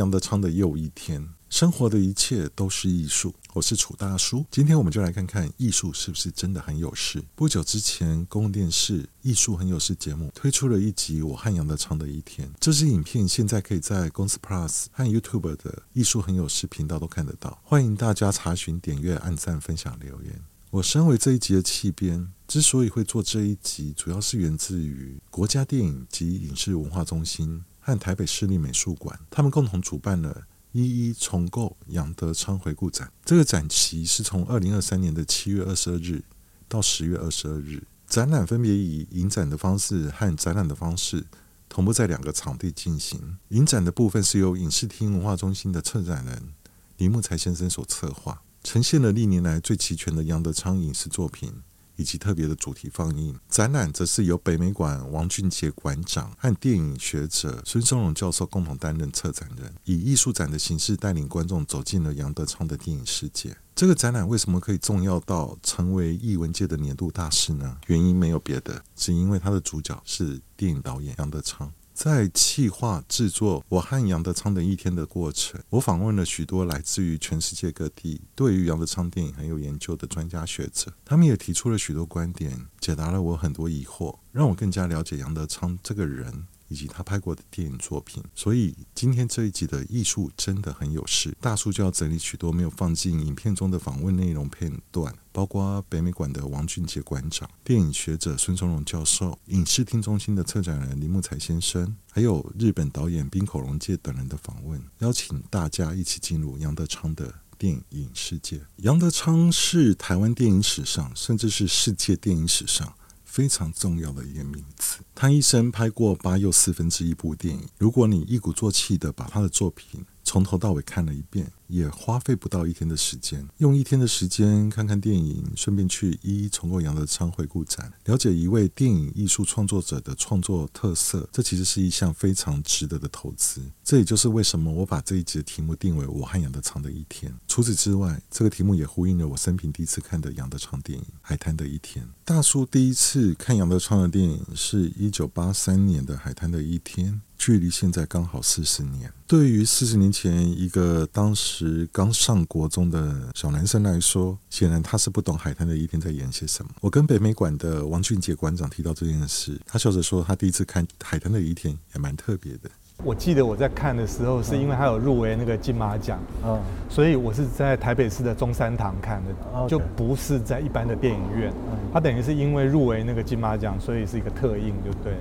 杨德昌的又一天。生活的一切都是艺术。我是楚大叔，今天我们就来看看艺术是不是真的很有事。不久之前，公共电视《艺术很有事》节目推出了一集《我和杨德昌的一天》。这支影片现在可以在公司 Plus 和 YouTube 的《艺术很有事》频道都看得到，欢迎大家查询、点阅、按赞、分享、留言。我身为这一集的企编，之所以会做这一集，主要是源自于国家电影及影视文化中心和台北市立美术馆，他们共同主办了一一重构杨德昌回顾展。这个展期是从二零二三年的七月二十二日到十月二十二日，展览分别以影展的方式和展览的方式同步在两个场地进行。影展的部分是由影视厅文化中心的策展人李木才先生所策划。呈现了历年来最齐全的杨德昌影视作品以及特别的主题放映。展览则是由北美馆王俊杰馆长和电影学者孙松荣教授共同担任策展人，以艺术展的形式带领观众走进了杨德昌的电影世界。这个展览为什么可以重要到成为艺文界的年度大事呢？原因没有别的，只因为他的主角是电影导演杨德昌。在企划制作我和杨德昌的一天的过程，我访问了许多来自于全世界各地对于杨德昌电影很有研究的专家学者，他们也提出了许多观点，解答了我很多疑惑，让我更加了解杨德昌这个人。以及他拍过的电影作品，所以今天这一集的艺术真的很有事。大叔就要整理许多没有放进影片中的访问内容片段，包括北美馆的王俊杰馆长、电影学者孙松荣教授、影视厅中心的策展人林木才先生，还有日本导演滨口龙介等人的访问，邀请大家一起进入杨德昌的电影世界。杨德昌是台湾电影史上，甚至是世界电影史上。非常重要的一个名字。他一生拍过八又四分之一部电影。如果你一鼓作气的把他的作品从头到尾看了一遍，也花费不到一天的时间。用一天的时间看看电影，顺便去一一重构杨德昌回顾展，了解一位电影艺术创作者的创作特色，这其实是一项非常值得的投资。这也就是为什么我把这一集的题目定为“我和杨德昌的一天”。除此之外，这个题目也呼应了我生平第一次看的杨德昌电影《海滩的一天》。大叔第一次看杨德昌的电影是一九八三年的《海滩的一天》。距离现在刚好四十年。对于四十年前一个当时刚上国中的小男生来说，显然他是不懂海滩的一天在演些什么。我跟北美馆的王俊杰馆长提到这件事，他笑着说，他第一次看海滩的一天也蛮特别的。我记得我在看的时候，是因为他有入围那个金马奖，嗯，所以我是在台北市的中山堂看的，就不是在一般的电影院。他等于是因为入围那个金马奖，所以是一个特映，就对。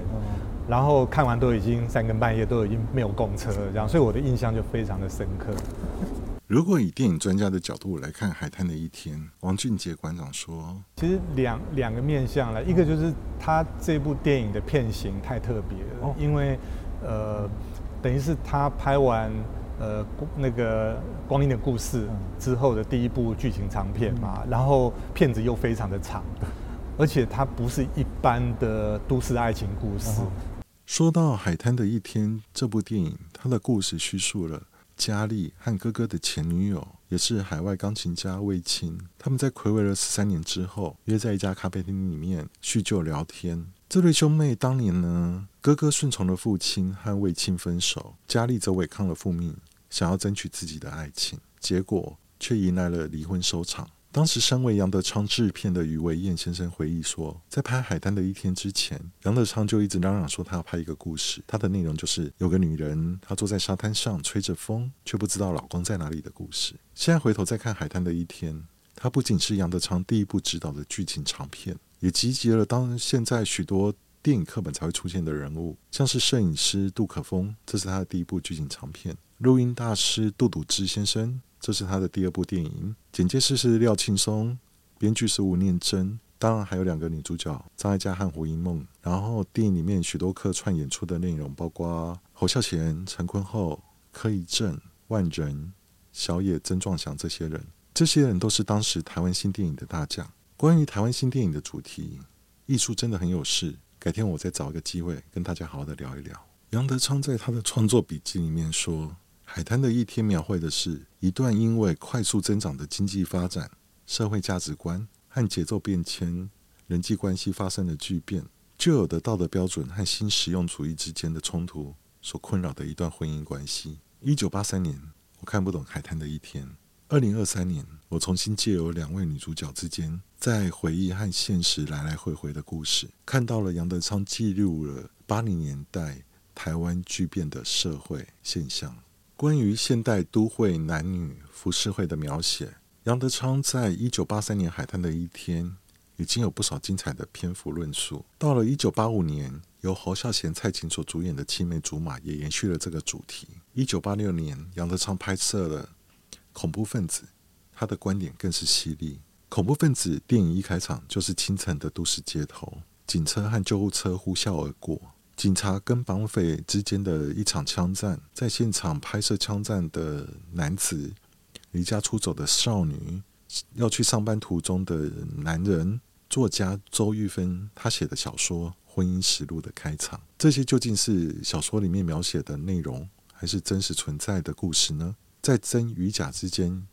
然后看完都已经三更半夜，都已经没有公车了，这样，所以我的印象就非常的深刻。如果以电影专家的角度来看《海滩的一天》，王俊杰馆长说，其实两两个面向了，一个就是他这部电影的片型太特别了，因为呃，等于是他拍完呃那个《光阴的故事》之后的第一部剧情长片嘛，然后片子又非常的长，而且它不是一般的都市爱情故事。说到《海滩的一天》这部电影，它的故事叙述了佳丽和哥哥的前女友，也是海外钢琴家魏青，他们在暌违了十三年之后，约在一家咖啡厅里面叙旧聊天。这对兄妹当年呢，哥哥顺从了父亲和魏青分手，佳丽则违抗了父命，想要争取自己的爱情，结果却迎来了离婚收场。当时，身为杨德昌制片的余维燕先生回忆说，在拍《海滩的一天》之前，杨德昌就一直嚷嚷说他要拍一个故事，他的内容就是有个女人，她坐在沙滩上吹着风，却不知道老公在哪里的故事。现在回头再看《海滩的一天》，它不仅是杨德昌第一部执导的剧情长片，也集结了当现在许多电影课本才会出现的人物，像是摄影师杜可风，这是他的第一部剧情长片；录音大师杜笃之先生。这是他的第二部电影，剪接师是廖庆松，编剧是吴念真，当然还有两个女主角张艾嘉和胡因梦。然后电影里面许多客串演出的内容，包括侯孝贤、陈坤厚、柯一正、万人、小野、曾壮祥这些人，这些人都是当时台湾新电影的大将。关于台湾新电影的主题，艺术真的很有事，改天我再找一个机会跟大家好好的聊一聊。杨德昌在他的创作笔记里面说。海滩的一天描绘的是一段因为快速增长的经济发展、社会价值观和节奏变迁、人际关系发生了巨变，旧有的道德标准和新实用主义之间的冲突所困扰的一段婚姻关系。一九八三年，我看不懂海滩的一天；二零二三年，我重新借由两位女主角之间在回忆和现实来来回回的故事，看到了杨德昌记录了八零年代台湾巨变的社会现象。关于现代都会男女服饰会的描写，杨德昌在一九八三年海滩的一天已经有不少精彩的篇幅论述。到了一九八五年，由侯孝贤、蔡琴所主演的《青梅竹马》也延续了这个主题。一九八六年，杨德昌拍摄了《恐怖分子》，他的观点更是犀利。《恐怖分子》电影一开场就是清晨的都市街头，警车和救护车呼啸而过，警察跟绑匪之间的一场枪战，在现场拍摄枪战的男子，离家出走的少女，要去上班途中的男人，作家周玉芬他写的小说。婚姻实录的开场，这些究竟是小说里面描写的内容，还是真实存在的故事呢？在真与假之间，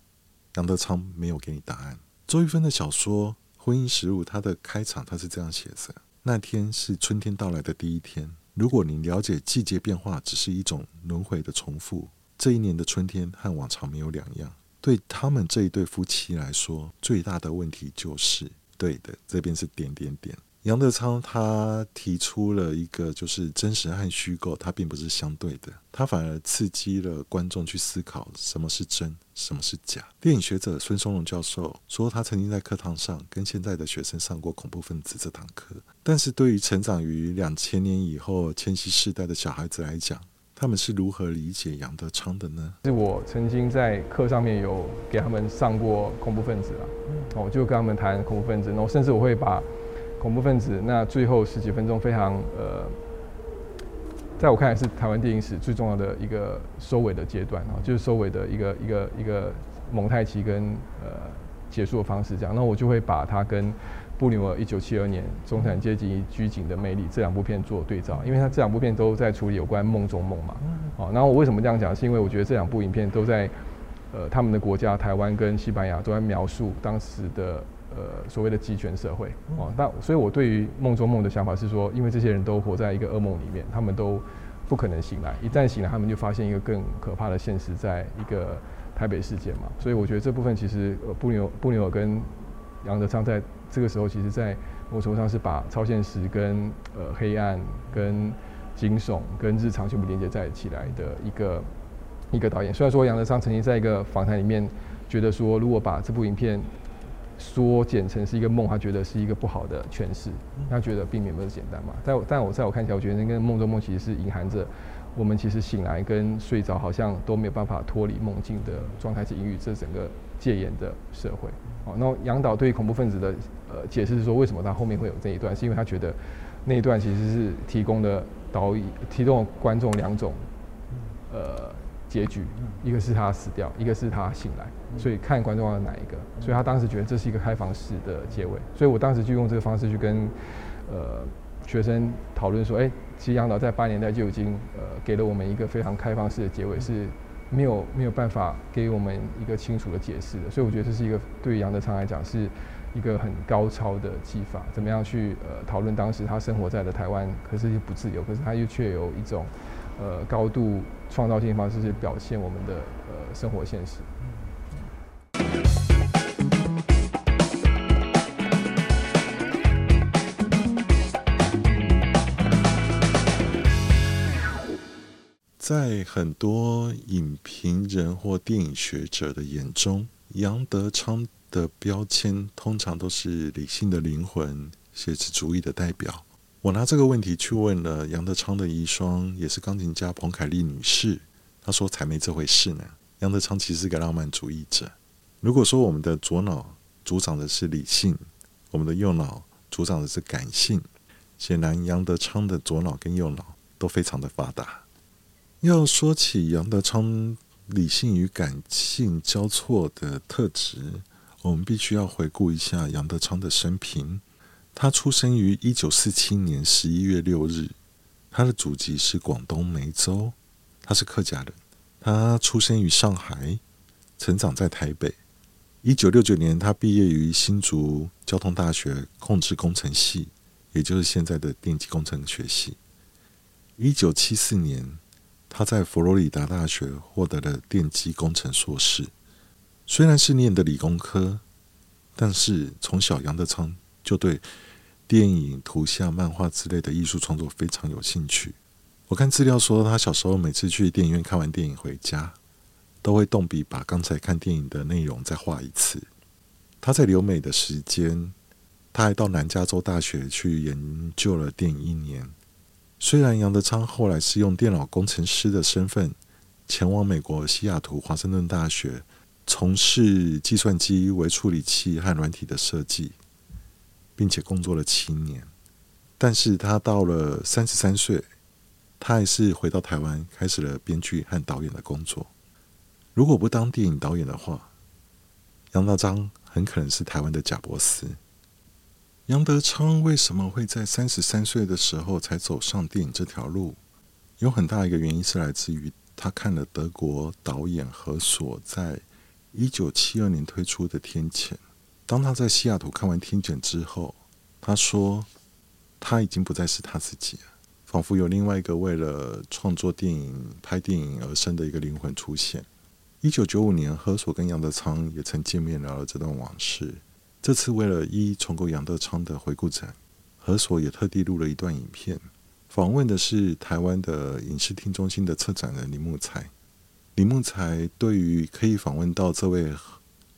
杨德昌没有给你答案。周玉芬的小说《婚姻实录》，它的开场他是这样写的：那天是春天到来的第一天。如果你了解季节变化只是一种轮回的重复，这一年的春天和往常没有两样。对他们这一对夫妻来说，最大的问题就是，对的，这边是点点点。杨德昌他提出了一个，就是真实和虚构，它并不是相对的，他反而刺激了观众去思考什么是真，什么是假。电影学者孙松龙教授说，他曾经在课堂上跟现在的学生上过恐怖分子这堂课，但是对于成长于两千年以后千禧世代的小孩子来讲，他们是如何理解杨德昌的呢？是我曾经在课上面有给他们上过恐怖分子啊，哦，就跟他们谈恐怖分子，然后甚至我会把。恐怖分子，那最后十几分钟非常呃，在我看来是台湾电影史最重要的一个收尾的阶段啊，就是收尾的一个一个一个蒙太奇跟呃结束的方式这样。那我就会把它跟布纽尔一九七二年《中产阶级拘谨的魅力》这两部片做对照，因为它这两部片都在处理有关梦中梦嘛。哦，然后我为什么这样讲？是因为我觉得这两部影片都在呃他们的国家台湾跟西班牙都在描述当时的。呃，所谓的集权社会哦，但所以我对于梦中梦的想法是说，因为这些人都活在一个噩梦里面，他们都不可能醒来。一旦醒来，他们就发现一个更可怕的现实，在一个台北世界嘛。所以我觉得这部分其实呃，布纽布纽尔跟杨德昌在这个时候，其实在某种程度上是把超现实跟呃黑暗、跟惊悚、跟日常全部连接在一起来的一个一个导演。虽然说杨德昌曾经在一个访谈里面觉得说，如果把这部影片说简成是一个梦，他觉得是一个不好的诠释，他觉得并没有那么简单嘛。在但我在我看起来，我觉得那个梦中梦其实是隐含着我们其实醒来跟睡着好像都没有办法脱离梦境的状态，是隐喻这整个戒严的社会。好，那杨导对于恐怖分子的呃解释是说，为什么他后面会有这一段，是因为他觉得那一段其实是提供了导演提供了观众两种呃。结局，一个是他死掉，一个是他醒来，所以看观众要哪一个，所以他当时觉得这是一个开放式的结尾，所以我当时就用这个方式去跟呃学生讨论说，哎，其实杨导在八十年代就已经呃给了我们一个非常开放式的结尾，是没有没有办法给我们一个清楚的解释的，所以我觉得这是一个对于杨德昌来讲是一个很高超的技法，怎么样去呃讨论当时他生活在的台湾，可是又不自由，可是他又却有一种。呃，高度创造性方式去表现我们的呃生活现实。在很多影评人或电影学者的眼中，杨德昌的标签通常都是理性的灵魂、写实主义的代表。我拿这个问题去问了杨德昌的遗孀，也是钢琴家彭凯丽女士。她说：“才没这回事呢。杨德昌其实是个浪漫主义者。如果说我们的左脑主掌的是理性，我们的右脑主掌的是感性，显然杨德昌的左脑跟右脑都非常的发达。要说起杨德昌理性与感性交错的特质，我们必须要回顾一下杨德昌的生平。”他出生于一九四七年十一月六日，他的祖籍是广东梅州，他是客家人。他出生于上海，成长在台北。一九六九年，他毕业于新竹交通大学控制工程系，也就是现在的电机工程学系。一九七四年，他在佛罗里达大学获得了电机工程硕士。虽然是念的理工科，但是从小杨德昌就对电影、图像、漫画之类的艺术创作非常有兴趣。我看资料说，他小时候每次去电影院看完电影回家，都会动笔把刚才看电影的内容再画一次。他在留美的时间，他还到南加州大学去研究了电影一年。虽然杨德昌后来是用电脑工程师的身份前往美国西雅图华盛顿大学从事计算机微处理器和软体的设计，并且工作了七年，但是他到了三十三岁，他还是回到台湾开始了编剧和导演的工作。如果不当电影导演的话，杨德昌。很可能是台湾的贾伯斯。杨德昌为什么会在三十三岁的时候才走上电影这条路？有很大一个原因是来自于他看了德国导演荷索在一九七二年推出的《天谴》。当他在西雅图看完《天谴》之后，他说他已经不再是他自己了，仿佛有另外一个为了创作电影、拍电影而生的一个灵魂出现。一九九五年，何所跟杨德昌也曾见面聊了这段往事。这次为了一一重构杨德昌的回顾展，何所也特地录了一段影片，访问的是台湾的影视厅中心的策展人林木才。林木才对于可以访问到这位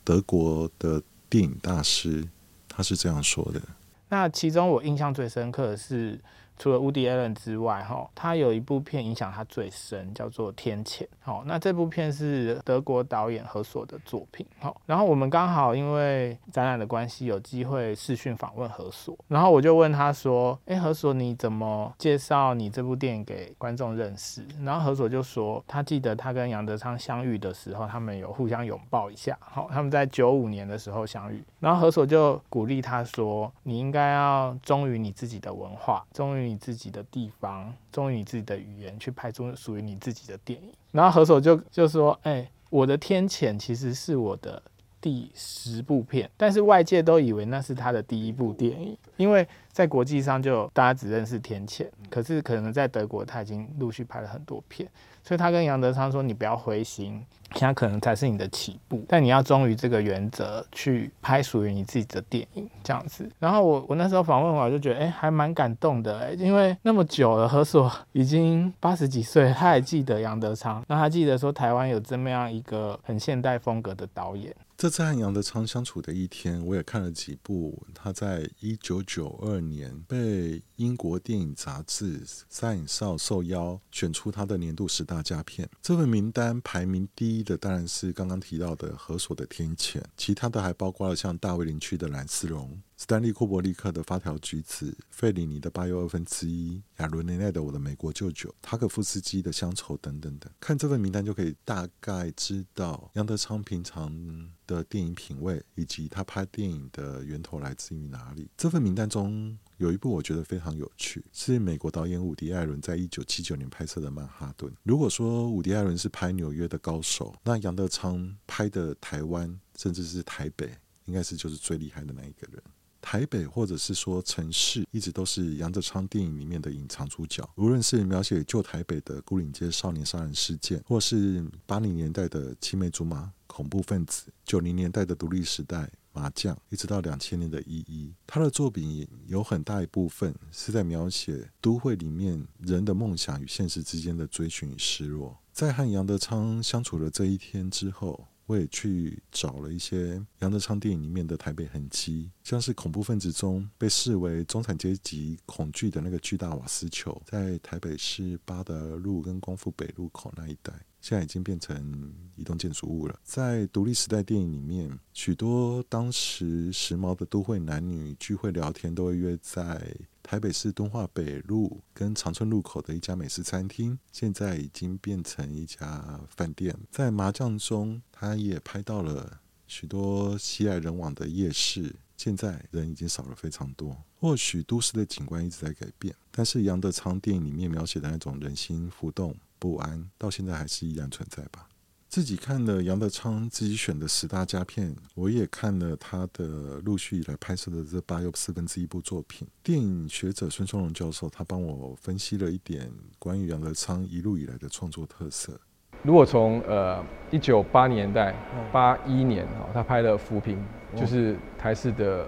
德国的电影大师，他是这样说的：那其中我印象最深刻的是。除了 Woody Allen 之外，哈，他有一部片影响他最深，叫做《天谴》。好，那这部片是德国导演何索的作品。好，然后我们刚好因为展览的关系，有机会视讯访问何索。然后我就问他说：“哎，何索，你怎么介绍你这部电影给观众认识？”然后何索就说：“他记得他跟杨德昌相遇的时候，他们有互相拥抱一下。好，他们在九五年的时候相遇。然后何索就鼓励他说：‘你应该要忠于你自己的文化，忠于。’你自己的地方，忠于你自己的语言，去拍出属于你自己的电影。然后何首就就说：“哎、我的《天谴》其实是我的第十部片，但是外界都以为那是他的第一部电影，因为在国际上就大家只认识《天谴》，可是可能在德国他已经陆续拍了很多片，所以他跟杨德昌说：‘你不要灰心。’现在可能才是你的起步，但你要忠于这个原则，去拍属于你自己的电影，这样子。然后我我那时候访问完我就觉得，哎、还蛮感动的，哎，因为那么久了，何所已经八十几岁，他还记得杨德昌，那他记得说台湾有这么样一个很现代风格的导演。这次和杨德昌相处的一天，我也看了几部他在一九九二年被英国电影杂志《Science》受邀选出他的年度十大佳片。这份名单排名第一的当然是刚刚提到的何所的《天谴》，其他的还包括了像大卫林区的《蓝丝绒》。斯丹利·库伯利克的《发条橘子》，费里尼的《八又二分之一》，亚伦·雷奈的《我的美国舅舅》，塔可夫斯基的《乡愁》等等等。看这份名单就可以大概知道杨德昌平常的电影品味，以及他拍电影的源头来自于哪里。这份名单中有一部我觉得非常有趣，是美国导演伍迪·艾伦在一九七九年拍摄的《曼哈顿》。如果说伍迪·艾伦是拍纽约的高手，那杨德昌拍的台湾，甚至是台北，应该是就是最厉害的那一个人。台北，或者是说城市，一直都是杨德昌电影里面的隐藏主角。无论是描写旧台北的牯岭街少年杀人事件，或是八零年代的青梅竹马恐怖分子，九零年代的独立时代麻将，一直到两千年的一一，他的作品有很大一部分是在描写都会里面人的梦想与现实之间的追寻与失落。在和杨德昌相处了这一天之后。我也去找了一些杨德昌电影里面的台北痕迹，像是恐怖分子中被视为中产阶级恐惧的那个巨大瓦斯球，在台北市八德路跟光复北路口那一带，现在已经变成一栋建筑物了。在独立时代电影里面，许多当时时髦的都会男女聚会聊天，都会约在。台北市敦化北路跟长春路口的一家美食餐厅，现在已经变成一家饭店。在麻将中，他也拍到了许多熙来人往的夜市，现在人已经少了非常多。或许都市的景观一直在改变，但是杨德昌电影里面描写的那种人心浮动不安，到现在还是依然存在吧。自己看了杨德昌自己选的十大佳片，我也看了他的陆续以来拍摄的这八又四分之一部作品。电影学者孙松荣教授他帮我分析了一点关于杨德昌一路以来的创作特色。如果从呃一九八零年代八一年啊，他拍了《浮萍》，就是台视的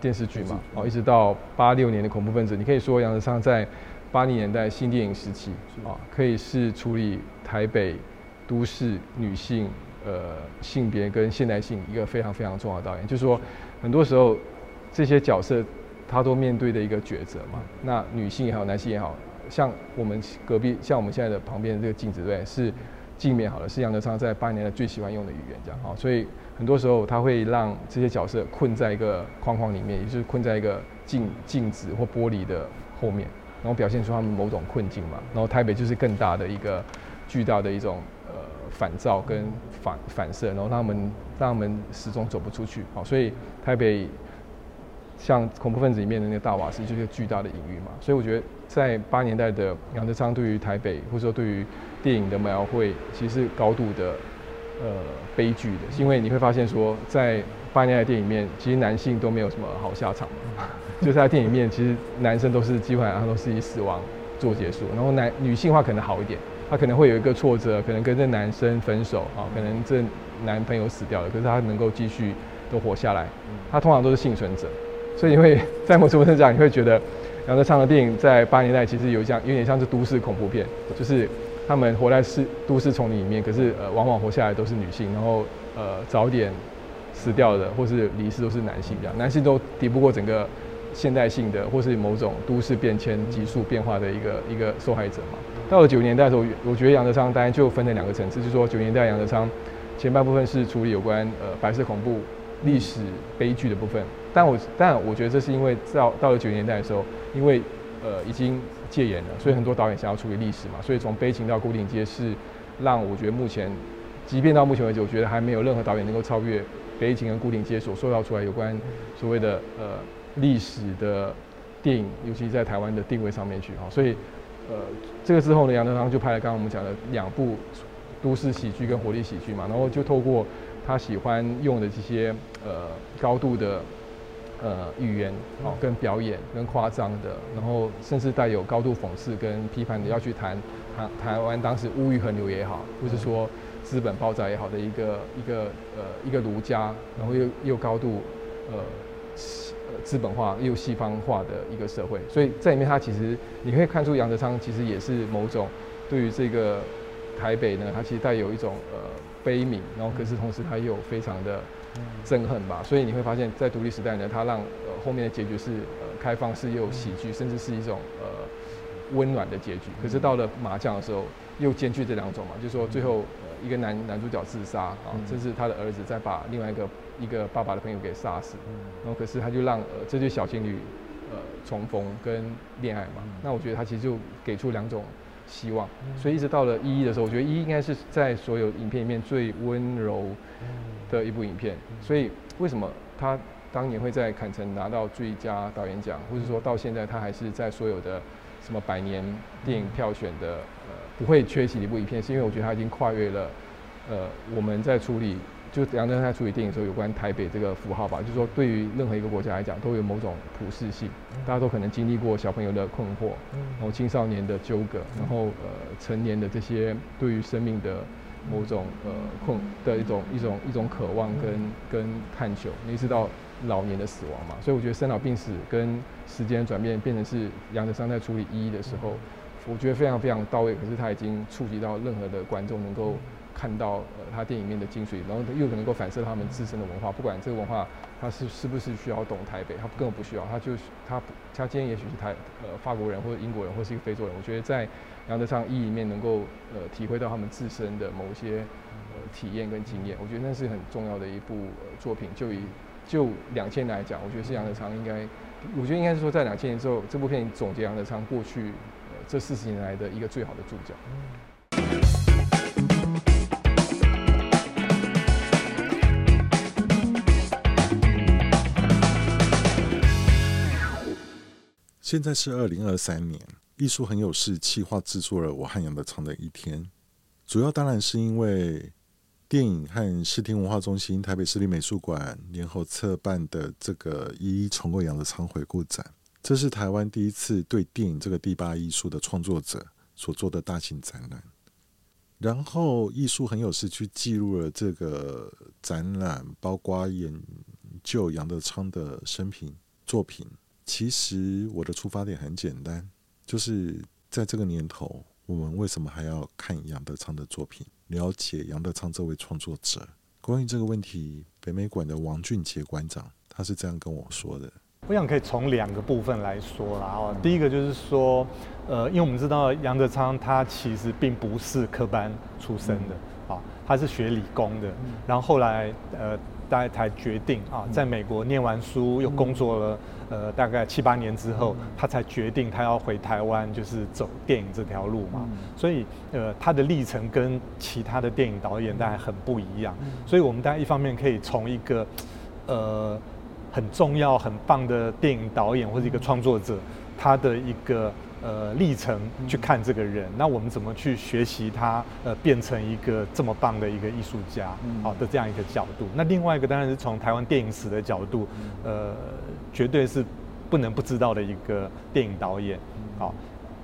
电视剧嘛，哦，一直到八六年的《恐怖分子》，你可以说杨德昌在八零年代新电影时期啊，可以是处理台北。都市女性，呃，性别跟现代性一个非常非常重要的导演，就是说，很多时候这些角色他都面对的一个抉择嘛。那女性也好，男性也好，像我们隔壁，像我们现在的旁边的这个镜子，对，是镜面好了，是杨德昌在八年的最喜欢用的语言，这样好。所以很多时候他会让这些角色困在一个框框里面，也就是困在一个镜镜子或玻璃的后面，然后表现出他们某种困境嘛。然后台北就是更大的一个巨大的一种。反照跟反反射，然后让他们让他们始终走不出去。好，所以台北像恐怖分子里面的那个大瓦斯，就是巨大的隐喻嘛。所以我觉得在八年代的杨德昌对于台北，或者说对于电影的描绘，其实是高度的呃悲剧的。因为你会发现说，在八年代电影里面，其实男性都没有什么好下场。就是在电影里面，其实男生都是基本上都是以死亡做结束，然后男女性化可能好一点。他可能会有一个挫折，可能跟这男生分手啊，可能这男朋友死掉了，可是他能够继续都活下来。他通常都是幸存者，所以你会在某种程度上，你会觉得杨德昌的电影在八年代其实有像有点像是都市恐怖片，就是他们活在市都市丛林里面，可是呃往往活下来都是女性，然后呃早点死掉的或是离世都是男性这样，男性都敌不过整个现代性的或是某种都市变迁急速变化的一个一个受害者嘛。到了九十年代的时候，我觉得杨德昌当然就分了两个层次，就是说九十年代杨德昌前半部分是处理有关呃白色恐怖历史悲剧的部分，但我但我觉得这是因为到到了九十年代的时候，因为呃已经戒严了，所以很多导演想要处理历史嘛，所以从悲情到牯岭街是让我觉得目前，即便到目前为止，我觉得还没有任何导演能够超越悲情跟牯岭街所塑造出来有关所谓的呃历史的电影，尤其在台湾的定位上面去哈，所以。呃，这个之后呢，杨德昌就拍了刚刚我们讲的两部都市喜剧跟活力喜剧嘛，然后就透过他喜欢用的这些呃高度的呃语言哦，跟表演跟夸张的，然后甚至带有高度讽刺跟批判的，要去谈台台湾当时物欲横流也好，或是说资本爆炸也好的一个一个呃一个儒家，然后又又高度呃。资本化又西方化的一个社会，所以在里面，他其实你可以看出杨德昌其实也是某种对于这个台北呢，他其实带有一种呃悲悯，然后可是同时他又非常的憎恨吧。所以你会发现在独立时代呢，他让呃后面的结局是呃开放式又喜剧，甚至是一种呃温暖的结局。可是到了麻将的时候，又兼具这两种嘛，就是说最后呃一个男男主角自杀啊，甚至他的儿子再把另外一个。一个爸爸的朋友给杀死，然后可是他就让呃这对小情侣呃重逢跟恋爱嘛，那我觉得他其实就给出两种希望，所以一直到了一一的时候，我觉得一应该是在所有影片里面最温柔的一部影片，所以为什么他当年会在坎城拿到最佳导演奖，或者说到现在他还是在所有的什么百年电影票选的呃不会缺席的一部影片，是因为我觉得他已经跨越了呃我们在处理。就杨德昌在处理电影的时候，有关台北这个符号吧，就是说对于任何一个国家来讲，都有某种普适性。大家都可能经历过小朋友的困惑，然后青少年的纠葛，然后呃成年的这些对于生命的某种呃困的一种一种一种渴望跟跟探求，一直到老年的死亡嘛。所以我觉得生老病死跟时间转变变成是杨德昌在处理一一的时候，我觉得非常非常到位。可是他已经触及到任何的观众能够。看到呃他电影里面的精髓，然后又能够反射他们自身的文化，不管这个文化他是是不是需要懂台北，他根本不需要，他就他他今天也许是台呃法国人或者英国人或是一个非洲人，我觉得在杨德昌一里面能够呃体会到他们自身的某些呃体验跟经验，我觉得那是很重要的一部呃作品。就以就两千年来讲，我觉得是杨德昌应该，我觉得应该是说在两千年之后，这部片总结杨德昌过去这四十年来的一个最好的注脚。现在是二零二三年，艺术很有事企划制作了我和杨德昌的一天，主要当然是因为电影和视听文化中心、台北市立美术馆联合策办的这个“一一重构杨德昌回顾展”，这是台湾第一次对电影这个第八艺术的创作者所做的大型展览。然后，艺术很有事去记录了这个展览，包括研究杨德昌的生平作品。其实我的出发点很简单，就是在这个年头，我们为什么还要看杨德昌的作品？了解杨德昌这位创作者。关于这个问题，北美馆的王俊杰馆长他是这样跟我说的：“我想可以从两个部分来说啦。哦，第一个就是说，呃，因为我们知道杨德昌他其实并不是科班出身的，啊、哦，他是学理工的，然后后来呃。”大概才决定啊，在美国念完书又工作了，呃，大概七八年之后，他才决定他要回台湾，就是走电影这条路嘛。所以，呃，他的历程跟其他的电影导演大概很不一样。所以我们大家一方面可以从一个，呃，很重要、很棒的电影导演或者一个创作者，他的一个。呃，历程去看这个人，那我们怎么去学习他？呃，变成一个这么棒的一个艺术家，好的这样一个角度。那另外一个当然是从台湾电影史的角度，呃，绝对是不能不知道的一个电影导演，好，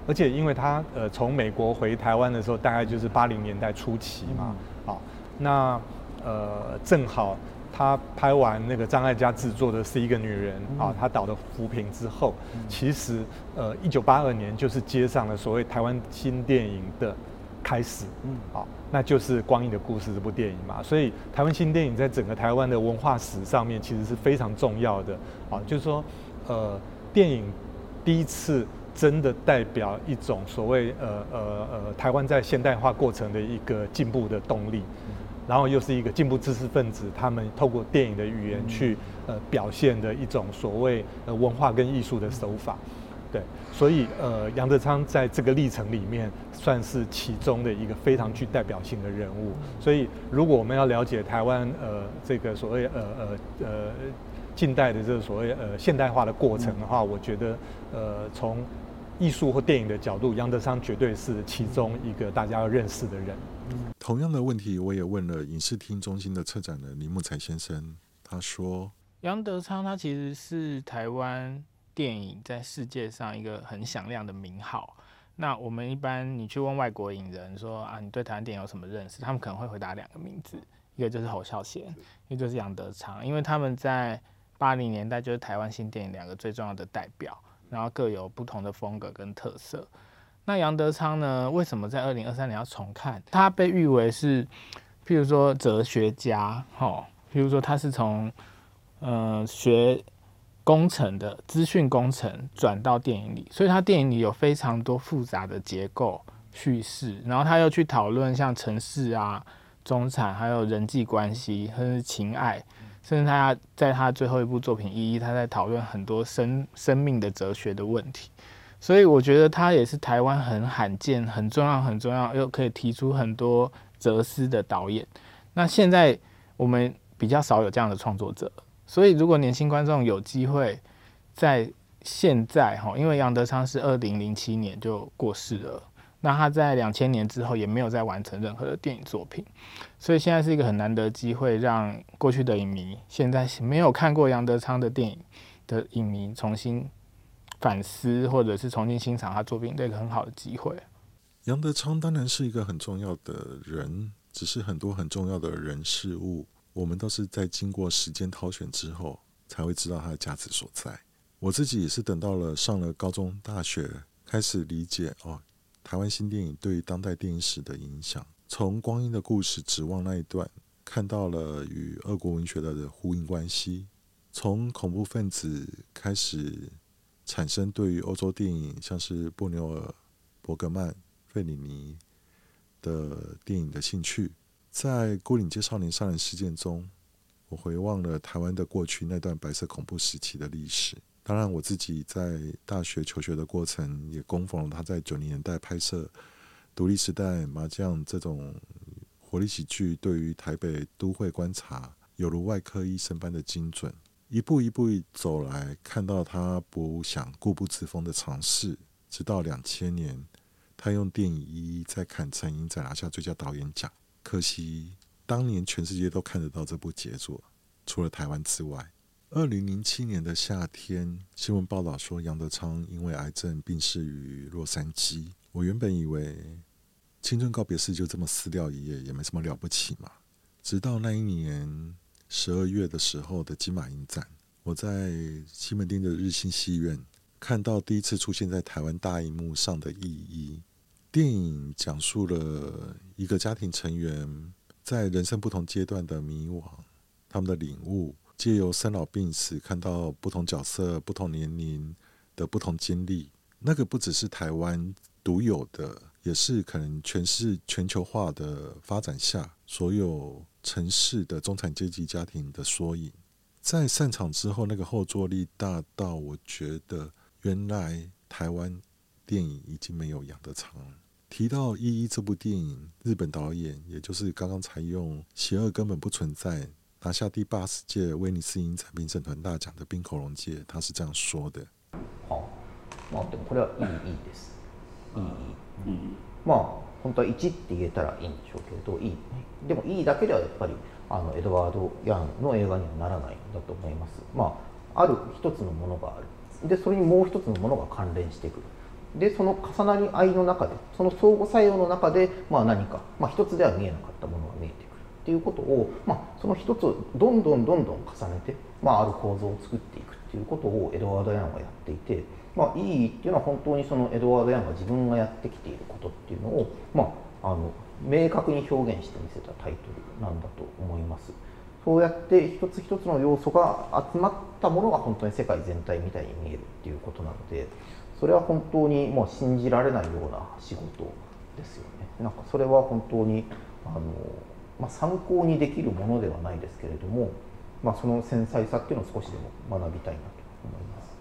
而且因为他呃从美国回台湾的时候，大概就是八零年代初期嘛，好，那呃正好。他拍完那个张艾嘉制作的是一个女人啊，他导的扶贫之后，其实呃，一九八二年就是接上了所谓台湾新电影的开始，嗯，好，那就是《光阴的故事》这部电影嘛。所以台湾新电影在整个台湾的文化史上面其实是非常重要的啊，就是说呃，电影第一次真的代表一种所谓呃呃呃台湾在现代化过程的一个进步的动力。然后又是一个进步知识分子，他们透过电影的语言去呃表现的一种所谓呃文化跟艺术的手法，对，所以呃杨德昌在这个历程里面算是其中的一个非常具代表性的人物。所以如果我们要了解台湾呃这个所谓呃呃呃近代的这个所谓呃现代化的过程的话，我觉得呃从艺术或电影的角度，杨德昌绝对是其中一个大家要认识的人。同样的问题，我也问了影视厅中心的策展人林木才先生。他说：“杨德昌他其实是台湾电影在世界上一个很响亮的名号。那我们一般你去问外国影人说啊，你对台湾电影有什么认识？他们可能会回答两个名字，一个就是侯孝贤，一个就是杨德昌，因为他们在八零年代就是台湾新电影两个最重要的代表，然后各有不同的风格跟特色。”那杨德昌呢？为什么在二零二三年要重看？他被誉为是，譬如说哲学家，哈，譬如说他是从，呃，学工程的资讯工程转到电影里，所以他电影里有非常多复杂的结构叙事，然后他又去讨论像城市啊、中产，还有人际关系，甚至情爱，甚至他在他最后一部作品《一一》，他在讨论很多生生命的哲学的问题。所以我觉得他也是台湾很罕见、很重要、很重要，又可以提出很多哲思的导演。那现在我们比较少有这样的创作者，所以如果年轻观众有机会在现在哈，因为杨德昌是二零零七年就过世了，那他在两千年之后也没有再完成任何的电影作品，所以现在是一个很难得机会，让过去的影迷、现在没有看过杨德昌的电影的影迷重新。反思或者是重新欣赏他作品的一个很好的机会。杨德昌当然是一个很重要的人，只是很多很重要的人事物，我们都是在经过时间挑选之后才会知道他的价值所在。我自己也是等到了上了高中、大学，开始理解哦，台湾新电影对于当代电影史的影响。从《光阴的故事》指望那一段，看到了与俄国文学的呼应关系；从恐怖分子开始。产生对于欧洲电影，像是布纽尔、伯格曼、费里尼的电影的兴趣，在孤岭街少年杀人事件中，我回望了台湾的过去那段白色恐怖时期的历史。当然，我自己在大学求学的过程，也供奉了他在九零年代拍摄《独立时代》、《麻将》这种活力喜剧，对于台北都会观察，犹如外科医生般的精准。一步一步走来，看到他不想固步自封的尝试，直到两千年，他用电影《一一》在坎城影展拿下最佳导演奖。可惜当年全世界都看得到这部杰作，除了台湾之外。二零零七年的夏天，新闻报道说杨德昌因为癌症病逝于洛杉矶。我原本以为青春告别式就这么撕掉一页，也没什么了不起嘛。直到那一年十二月的时候的金马影展，我在西门町的日新戏院看到第一次出现在台湾大荧幕上的《一一》电影，讲述了一个家庭成员在人生不同阶段的迷惘，他们的领悟。借由生老病死，看到不同角色、不同年龄的不同经历，那个不只是台湾独有的，也是可能全是全球化的发展下所有城市的中产阶级家庭的缩影。在散场之后，那个后坐力大到我觉得，原来台湾电影已经没有杨德昌。提到《一一》这部电影，日本导演，也就是刚刚才用“邪恶根本不存在”。拿下第八十届威尼斯影展评审团大奖的滨口龙介，他是这样说的：“好，まあでもこれはいいです。いい。まあ本当は一って言えたらいいんでしょうけど、いい。でもいいだけではやっぱりあのエドワード・ヤンの映画にはならないんだと思います。まあある一つのものがある。でそれにもう一つのものが関连してくる。でその重なり合いの中で、その相互作用の中で、まあ何か、まあ一つでは见えなかったものが见えてくる。”っていうことを、まあ、その一つどんどんどんどん重ねて、まあ、ある构造を作っていくっていうことをエドワード・ヤンはやっていて、まあ、いいっていうのは本当にそのエドワード・ヤンが自分がやってきていることっていうのを、まあ、あの明确に表现してみせたタイトルなんだと思います。そうやって一つ一つの要素が集まったものが本当に世界全体みたいに见えるっていうことなのでそれは本当にもう信じられないような仕事ですよね。なんかそれは本当にあのまあ、参考にできるものではないですけれども、まあ、その繊细さっていうのを少しでも学びたいなと思います。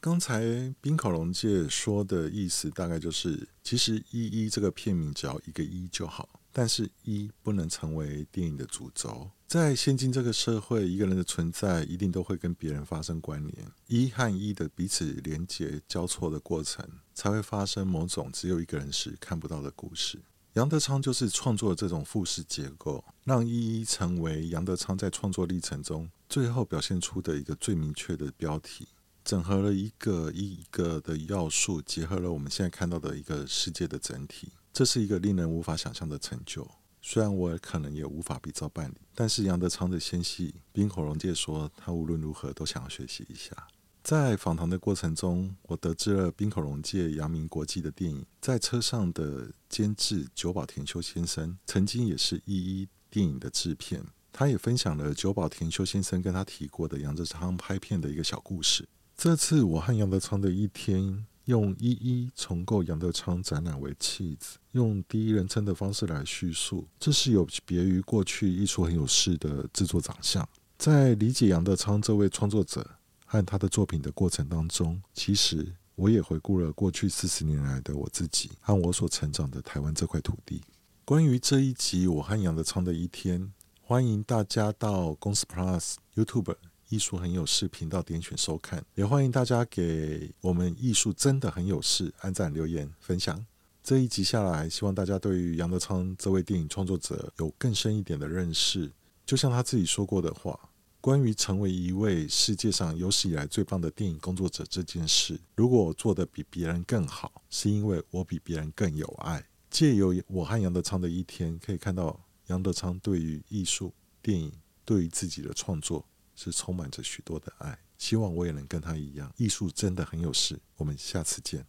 刚才滨口龙介说的意思大概就是，其实“一一”这个片名只要一个“一”就好，但是“一”不能成为电影的主轴。在现今这个社会，一个人的存在一定都会跟别人发生关联，“一”和“一”的彼此连接交错的过程，才会发生某种只有一个人时看不到的故事。 杨德昌就是创作这种复式结构，让一一成为杨德昌在创作历程中最后表现出的一个最明确的标题，整合了一个一个的要素，结合了我们现在看到的一个世界的整体。这是一个令人无法想象的成就。虽然我可能也无法比照办理，但是杨德昌的纤细，冰口龙介说他无论如何都想要学习一下。在访谈的过程中，我得知了滨口龙介阳明国际的电影。在车上的监制久保田修先生，曾经也是一一电影的制片。他也分享了久保田修先生跟他提过的杨德昌拍片的一个小故事。这次我和杨德昌的一天，用一一重构杨德昌展览为契子，用第一人称的方式来叙述。这是有别于过去艺术很有事的制作长相。在理解杨德昌这位创作者。和他的作品的过程当中，其实我也回顾了过去四十年来的我自己和我所成长的台湾这块土地。关于这一集我和杨德昌的一天，欢迎大家到公司 Plus YouTube 艺术很有事频道点选收看，也欢迎大家给我们艺术真的很有事按赞、留言、分享。这一集下来，希望大家对于杨德昌这位电影创作者有更深一点的认识。就像他自己说过的话。关于成为一位世界上有史以来最棒的电影工作者这件事，如果我做得比别人更好，是因为我比别人更有爱。借由我和杨德昌的一天，可以看到杨德昌对于艺术、电影、对于自己的创作是充满着许多的爱。希望我也能跟他一样，艺术真的很有事。我们下次见。